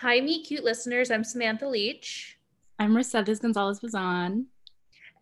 Hi, meet cute listeners. I'm Samantha Leach. I'm Mercedes Gonzalez Bazan.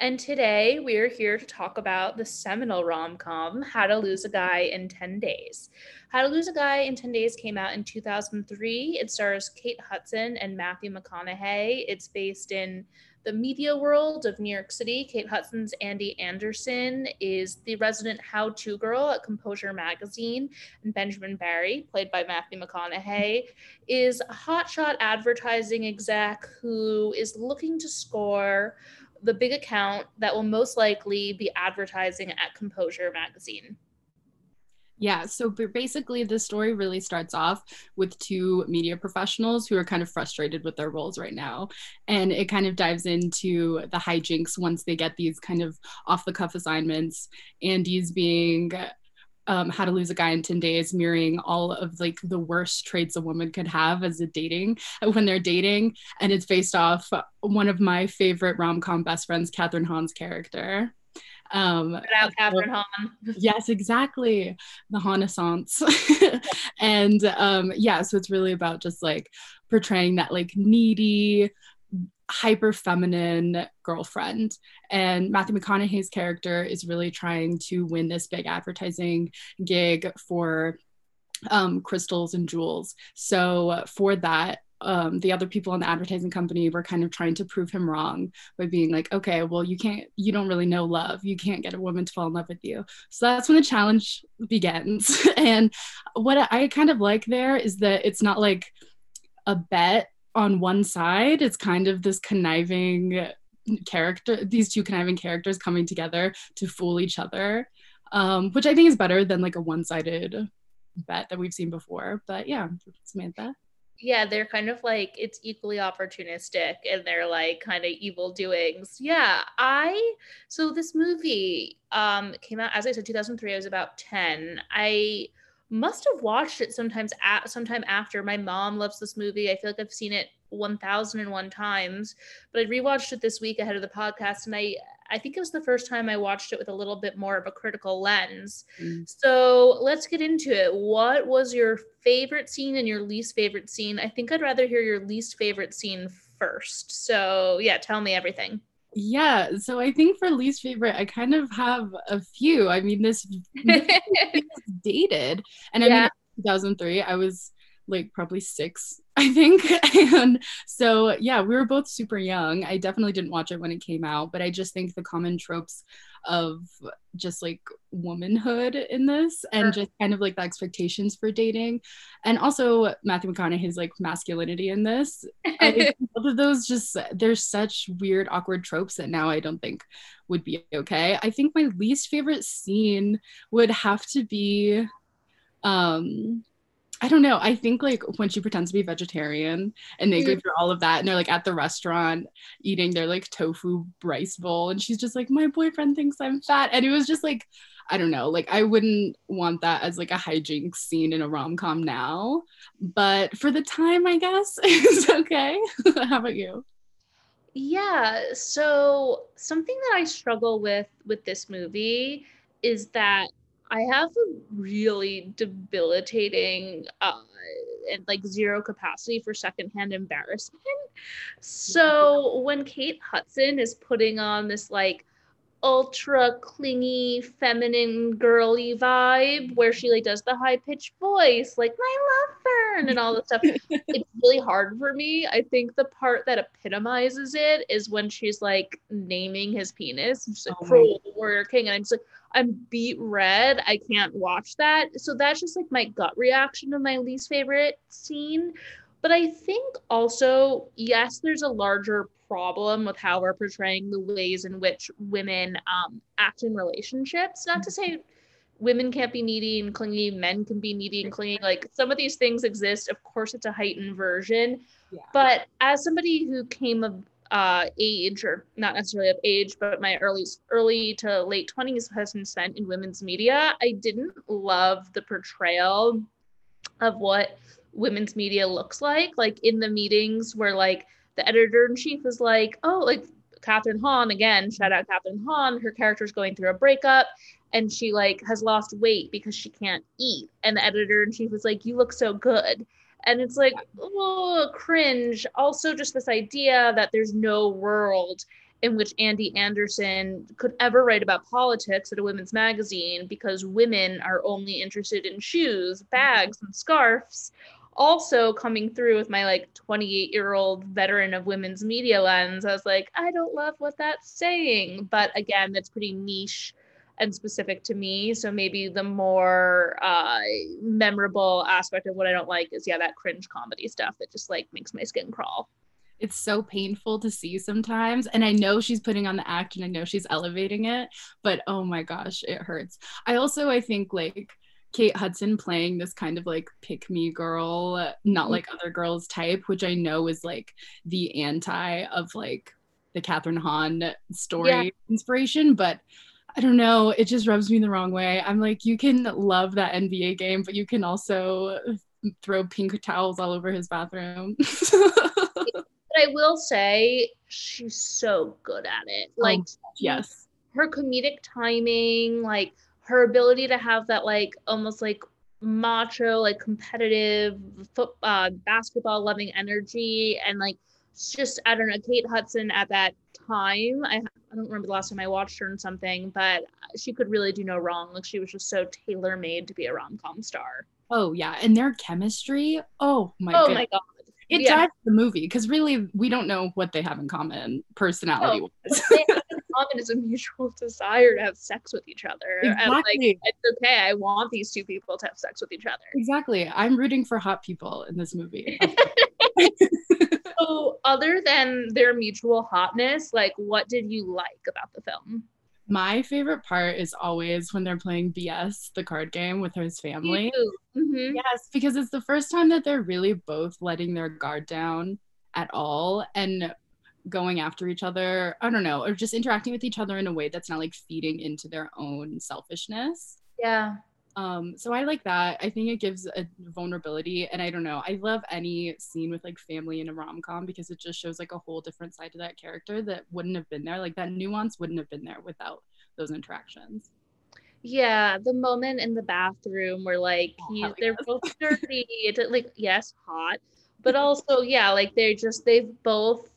And today we are here to talk about the seminal rom com, How to Lose a Guy in 10 Days. How to Lose a Guy in 10 Days came out in 2003. It stars Kate Hudson and Matthew McConaughey. It's based in the media world of New York City. Kate Hudson's Andy Anderson is the resident how to girl at Composure Magazine. And Benjamin Barry, played by Matthew McConaughey, is a hotshot advertising exec who is looking to score the big account that will most likely be advertising at Composure magazine. Yeah, so basically, the story really starts off with two media professionals who are kind of frustrated with their roles right now. And it kind of dives into the hijinks once they get these kind of off the cuff assignments. Andy's being um, how to lose a guy in 10 days mirroring all of like the worst traits a woman could have as a dating when they're dating and it's based off one of my favorite rom-com best friends Kathryn Hahn's character um out Kathryn Hahn yes exactly the Renaissance and um yeah so it's really about just like portraying that like needy hyper feminine girlfriend. And Matthew McConaughey's character is really trying to win this big advertising gig for um, crystals and jewels. So for that, um, the other people in the advertising company were kind of trying to prove him wrong by being like, okay, well, you can't, you don't really know love. You can't get a woman to fall in love with you. So that's when the challenge begins. and what I kind of like there is that it's not like a bet on one side, it's kind of this conniving character, these two conniving characters coming together to fool each other, um, which I think is better than like a one sided bet that we've seen before. But yeah, Samantha. Yeah, they're kind of like it's equally opportunistic and they're like kind of evil doings. Yeah, I so this movie um came out as I said 2003 I was about 10. I must have watched it sometimes at sometime after. My mom loves this movie. I feel like I've seen it 1001 times, but I rewatched it this week ahead of the podcast and I I think it was the first time I watched it with a little bit more of a critical lens. Mm. So, let's get into it. What was your favorite scene and your least favorite scene? I think I'd rather hear your least favorite scene first. So, yeah, tell me everything. Yeah, so I think for least favorite, I kind of have a few. I mean, this, this dated, and I mean, 2003, I was like probably six, I think. and so, yeah, we were both super young. I definitely didn't watch it when it came out, but I just think the common tropes of just like womanhood in this and just kind of like the expectations for dating. And also Matthew McConaughey's like masculinity in this. both of those just, there's such weird, awkward tropes that now I don't think would be okay. I think my least favorite scene would have to be um I don't know. I think like when she pretends to be vegetarian and they go mm. through all of that and they're like at the restaurant eating their like tofu rice bowl and she's just like, my boyfriend thinks I'm fat. And it was just like, I don't know, like I wouldn't want that as like a hijinks scene in a rom com now. But for the time, I guess it's okay. How about you? Yeah. So something that I struggle with with this movie is that I have a really debilitating uh, and like zero capacity for secondhand embarrassment. So when Kate Hudson is putting on this like ultra clingy, feminine, girly vibe where she like does the high pitched voice, like my love burn and all this stuff. it's really hard for me. I think the part that epitomizes it is when she's like naming his penis, just like oh cruel warrior king, and I'm just like, I'm beet red. I can't watch that. So that's just like my gut reaction to my least favorite scene. But I think also, yes, there's a larger problem with how we're portraying the ways in which women um, act in relationships. Not to say women can't be needy and clingy, men can be needy and clingy. Like some of these things exist. Of course, it's a heightened version. Yeah. But as somebody who came of uh, age, or not necessarily of age, but my early early to late twenties has been spent in women's media. I didn't love the portrayal of what women's media looks like. Like in the meetings where like the editor in chief is like, oh, like Kathryn Hahn again, shout out Kathryn Hahn. Her character's going through a breakup and she like has lost weight because she can't eat. And the editor in chief was like, you look so good And it's like, oh, cringe. Also, just this idea that there's no world in which Andy Anderson could ever write about politics at a women's magazine because women are only interested in shoes, bags, and scarves. Also, coming through with my like 28 year old veteran of women's media lens, I was like, I don't love what that's saying. But again, that's pretty niche and specific to me. So maybe the more uh, memorable aspect of what I don't like is, yeah, that cringe comedy stuff that just like makes my skin crawl it's so painful to see sometimes and i know she's putting on the act and i know she's elevating it but oh my gosh it hurts i also i think like kate hudson playing this kind of like pick me girl not like other girls type which i know is like the anti of like the Kathryn hahn story yeah. inspiration but I don't know. It just rubs me the wrong way. I'm like, you can love that NBA game, but you can also throw pink towels all over his bathroom. But I will say she's so good at it. Oh, like oh, yes. Her comedic timing, like her ability to have that like almost like macho, like competitive foot uh, basketball loving energy and like just I don't know, Kate Hudson at that time. I I don't remember the last time I watched her in something, but she could really do no wrong. Like she was just so tailor made to be a rom com star. Oh yeah, and their chemistry. Oh my. Oh goodness. my god it yeah. drives the movie because really we don't know what they have in common personality no, wise. Oh, common is a mutual desire to have sex with each other. Exactly. And like it's okay. I want these two people to have sex with each other. Exactly. I'm rooting for hot people in this movie. so other than their mutual hotness, like what did you like about the film? My favorite part is always when they're playing BS, the card game with his family. Mm-hmm. Yes, because it's the first time that they're really both letting their guard down at all and going after each other. I don't know, or just interacting with each other in a way that's not like feeding into their own selfishness. Yeah. Um, so I like that. I think it gives a vulnerability, and I don't know. I love any scene with like family in a rom com because it just shows like a whole different side to that character that wouldn't have been there. Like that nuance wouldn't have been there without those interactions. Yeah, the moment in the bathroom where like oh, he, they're yes. both dirty, like yes, hot, but also yeah, like they're just they've both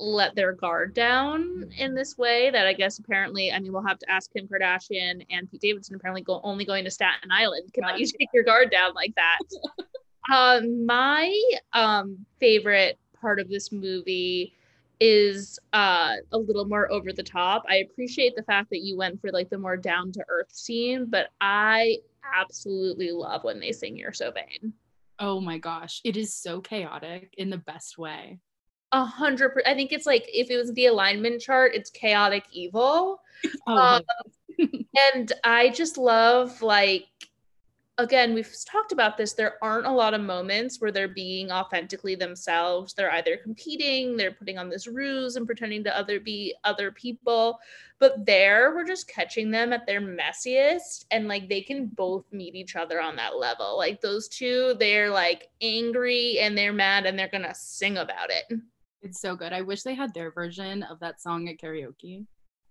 let their guard down in this way that I guess apparently, I mean, we'll have to ask Kim Kardashian and Pete Davidson apparently go only going to Staten Island. Cannot you take your guard down like that? um, my um, favorite part of this movie is uh, a little more over the top. I appreciate the fact that you went for like the more down to earth scene, but I absolutely love when they sing You're So Vain. Oh my gosh. It is so chaotic in the best way a hundred percent. I think it's like if it was the alignment chart, it's chaotic evil. Oh. Um, and I just love like again, we've talked about this. There aren't a lot of moments where they're being authentically themselves. They're either competing, they're putting on this ruse and pretending to other be other people. But there, we're just catching them at their messiest, and like they can both meet each other on that level. Like those two, they're like angry and they're mad and they're gonna sing about it. It's so good. I wish they had their version of that song at karaoke.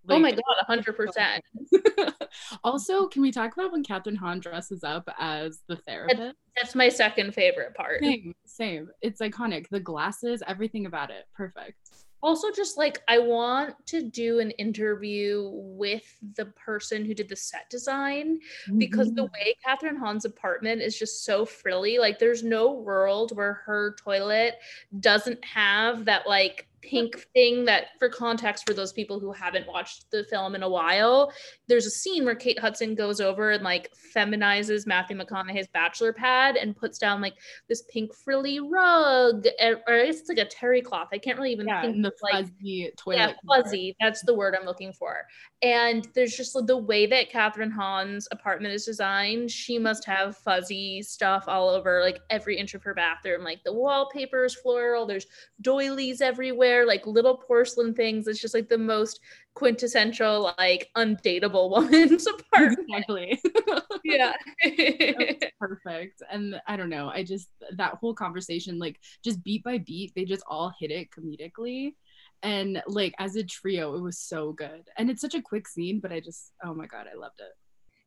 Like, oh my god, hundred percent. Also, can we talk about when Kathryn Hahn dresses up as the therapist? That's my second favorite part. Same, same. It's iconic. The glasses, everything about it, perfect also just like I want to do an interview with the person who did the set design mm-hmm. because the mm-hmm. way kathryn Hahn's apartment is just so frilly. Like there's no world where her toilet doesn't have that like pink thing that for context for those people who haven't watched the film in a while there's a scene where kate hudson goes over and like feminizes matthew mcconaughey's bachelor pad and puts down like this pink frilly rug eh, or it's like a terry cloth. I can't really even yeah, think the like fuzzy toilet yeah fuzzy. That's the word i'm looking for. And there's just the way that kathryn hahn's apartment is designed. She must have fuzzy stuff all over like every inch of her bathroom like the wallpaper is floral. There's doilies everywhere like little porcelain things. It's just like the most quintessential, like undateable woman's apartment. Exactly. yeah. perfect. And I don't know. I just that whole conversation, like just beat by beat, they just all hit it comedically. And like as a trio, it was so good. And it's such a quick scene, but I just oh my god, I loved it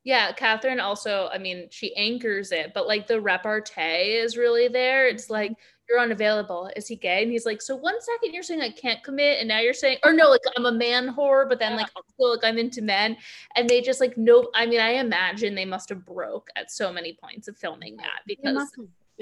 Yeah, Kathryn also, I mean, she anchors it, but like the repartee is really there. It's like, you're unavailable. Is he gay? And he's like, so one second you're saying I can't commit, and now you're saying, or no, like I'm a man whore, but then like also like I'm into men, and they just like no. I mean, I imagine they must have broke at so many points of filming that because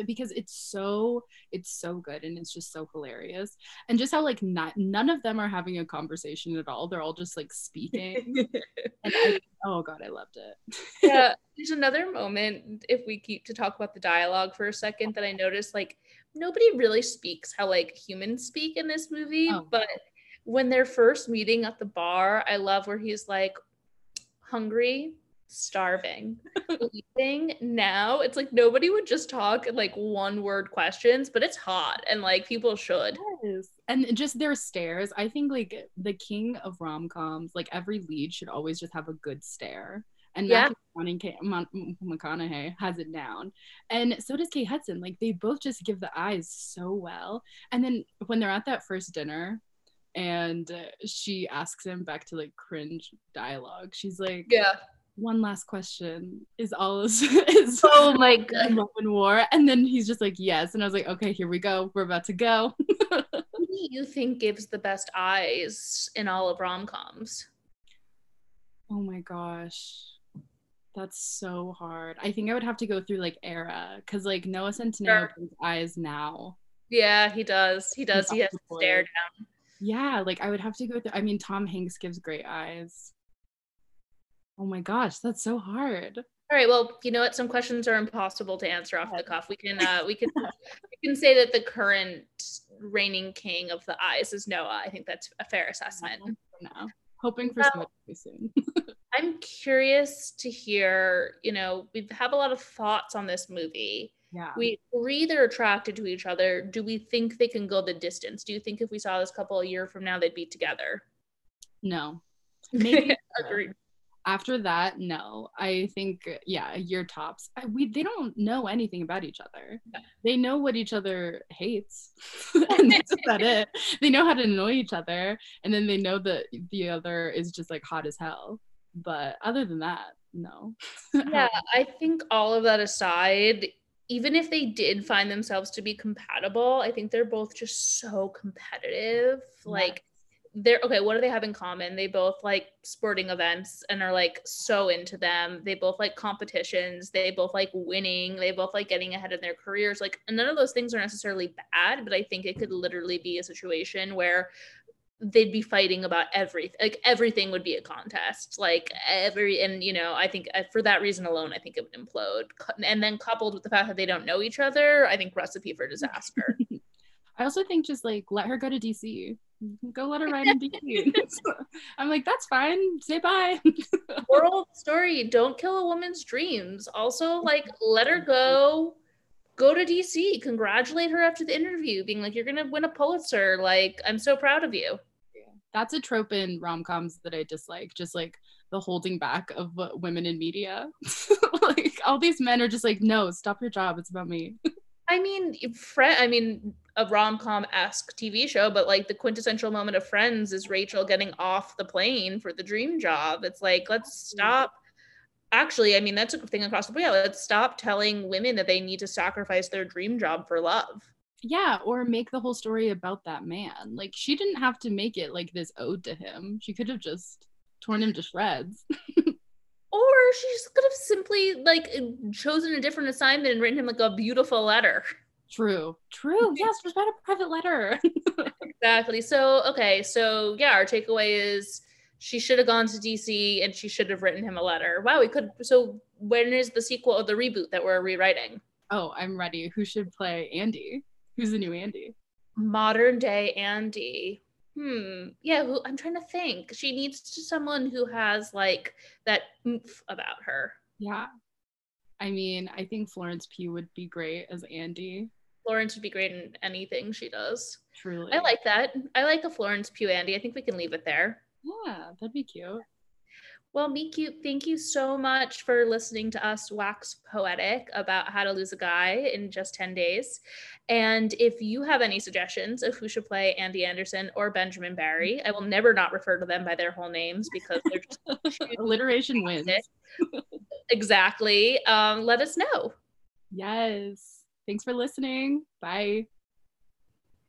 because it's so it's so good and it's just so hilarious. And just how like not none of them are having a conversation at all. They're all just like speaking. And I, oh god i loved it. Yeah there's another moment if we keep to talk about the dialogue for a second that i noticed like nobody really speaks how like humans speak in this movie oh. but when they're first meeting at the bar i love where he's like hungry starving eating now it's like nobody would just talk like one word questions but it's hot and like people should yes. and just their stares i think like the king of rom-coms like every lead should always just have a good stare and yeah. McConaughey has it down, and so does Kate Hudson. Like they both just give the eyes so well. And then when they're at that first dinner, and she asks him back to like cringe dialogue, she's like, "Yeah, one last question. Is all is, is oh my god. in war? And then he's just like yes. And i was like okay here we go. We're about to go. Who do you think gives the best eyes in all of rom-coms? Oh my gosh. That's so hard. I think i would have to go through like era because like noah centineo sure. eyes now. Yeah he does. He does. He has to stare down. Yeah like i would have to go through i mean tom hanks gives great eyes Oh my gosh, that's so hard. All right. Well, you know what? Some questions are impossible to answer off the cuff. We can uh, we can we can say that the current reigning king of the eyes is Noah. I think that's a fair assessment. No, hoping for well, soon. I'm curious to hear. You know, we have a lot of thoughts on this movie. Yeah. We agree they're attracted to each other. Do we think they can go the distance? Do you think if we saw this couple a year from now, they'd be together? No. Maybe. Agreed after that no. I think yeah year tops I, we they don't know anything about each other. They know what each other hates. And that's about it. They know how to annoy each other and then they know that the other is just like hot as hell. But other than that no. Yeah i think all of that aside even if they did find themselves to be compatible i think they're both just so competitive. Yeah. like they're okay what do they have in common? They both like sporting events and are like so into them. They both like competitions. They both like winning. They both like getting ahead in their careers. Like none of those things are necessarily bad but i think it could literally be a situation where they'd be fighting about everything like everything would be a contest. Like every and you know i think uh, for that reason alone i think it would implode. And then coupled with the fact that they don't know each other i think recipe for disaster i also think just like let her go to dc mm-hmm. go let her ride in DC. I'm like, that's fine. Say bye. Moral story: Don't kill a woman's dreams. Also, like, let her go. Go to DC. Congratulate her after the interview, being like, "You're gonna win a Pulitzer. Like, I'm so proud of you." That's a trope in rom coms that I dislike. Just like the holding back of women in media. like all these men are just like, "No, stop your job. It's about me." I mean, friend. I mean, a rom com esque TV show, but like the quintessential moment of Friends is Rachel getting off the plane for the dream job. It's like, let's mm-hmm. stop. Actually, I mean, that's a thing across the board. Yeah, let's stop telling women that they need to sacrifice their dream job for love. Yeah, or make the whole story about that man. Like, she didn't have to make it like this ode to him. She could have just torn him to shreds. or she just could have simply like eh, chosen a different assignment and written him like a beautiful letter. True. True. Yes, just write a private letter. exactly. So okay, so yeah, our takeaway is she should have gone to DC and she should have written him a letter. Wow, we could so when is the sequel or the reboot that we're rewriting? Oh, I'm ready. Who should play Andy? Who's the new Andy? Modern day Andy. Hmm. Yeah, who I'm trying to think. She needs to someone who has like that oomph about her. Yeah. I mean, I think Florence Pugh would be great as Andy. Florence would be great in anything she does. Truly. I like that. I like a Florence Pugh Andy. I think we can leave it there. Yeah, that'd be cute. Well, meet cute, thank you so much for listening to us wax poetic about how to lose a guy in just 10 days. And if you have any suggestions of who should play Andy Anderson or Benjamin Barry, I will never not refer to them by their whole names because they're just alliteration wins. exactly, um, let us know. Yes. Thanks for listening. Bye.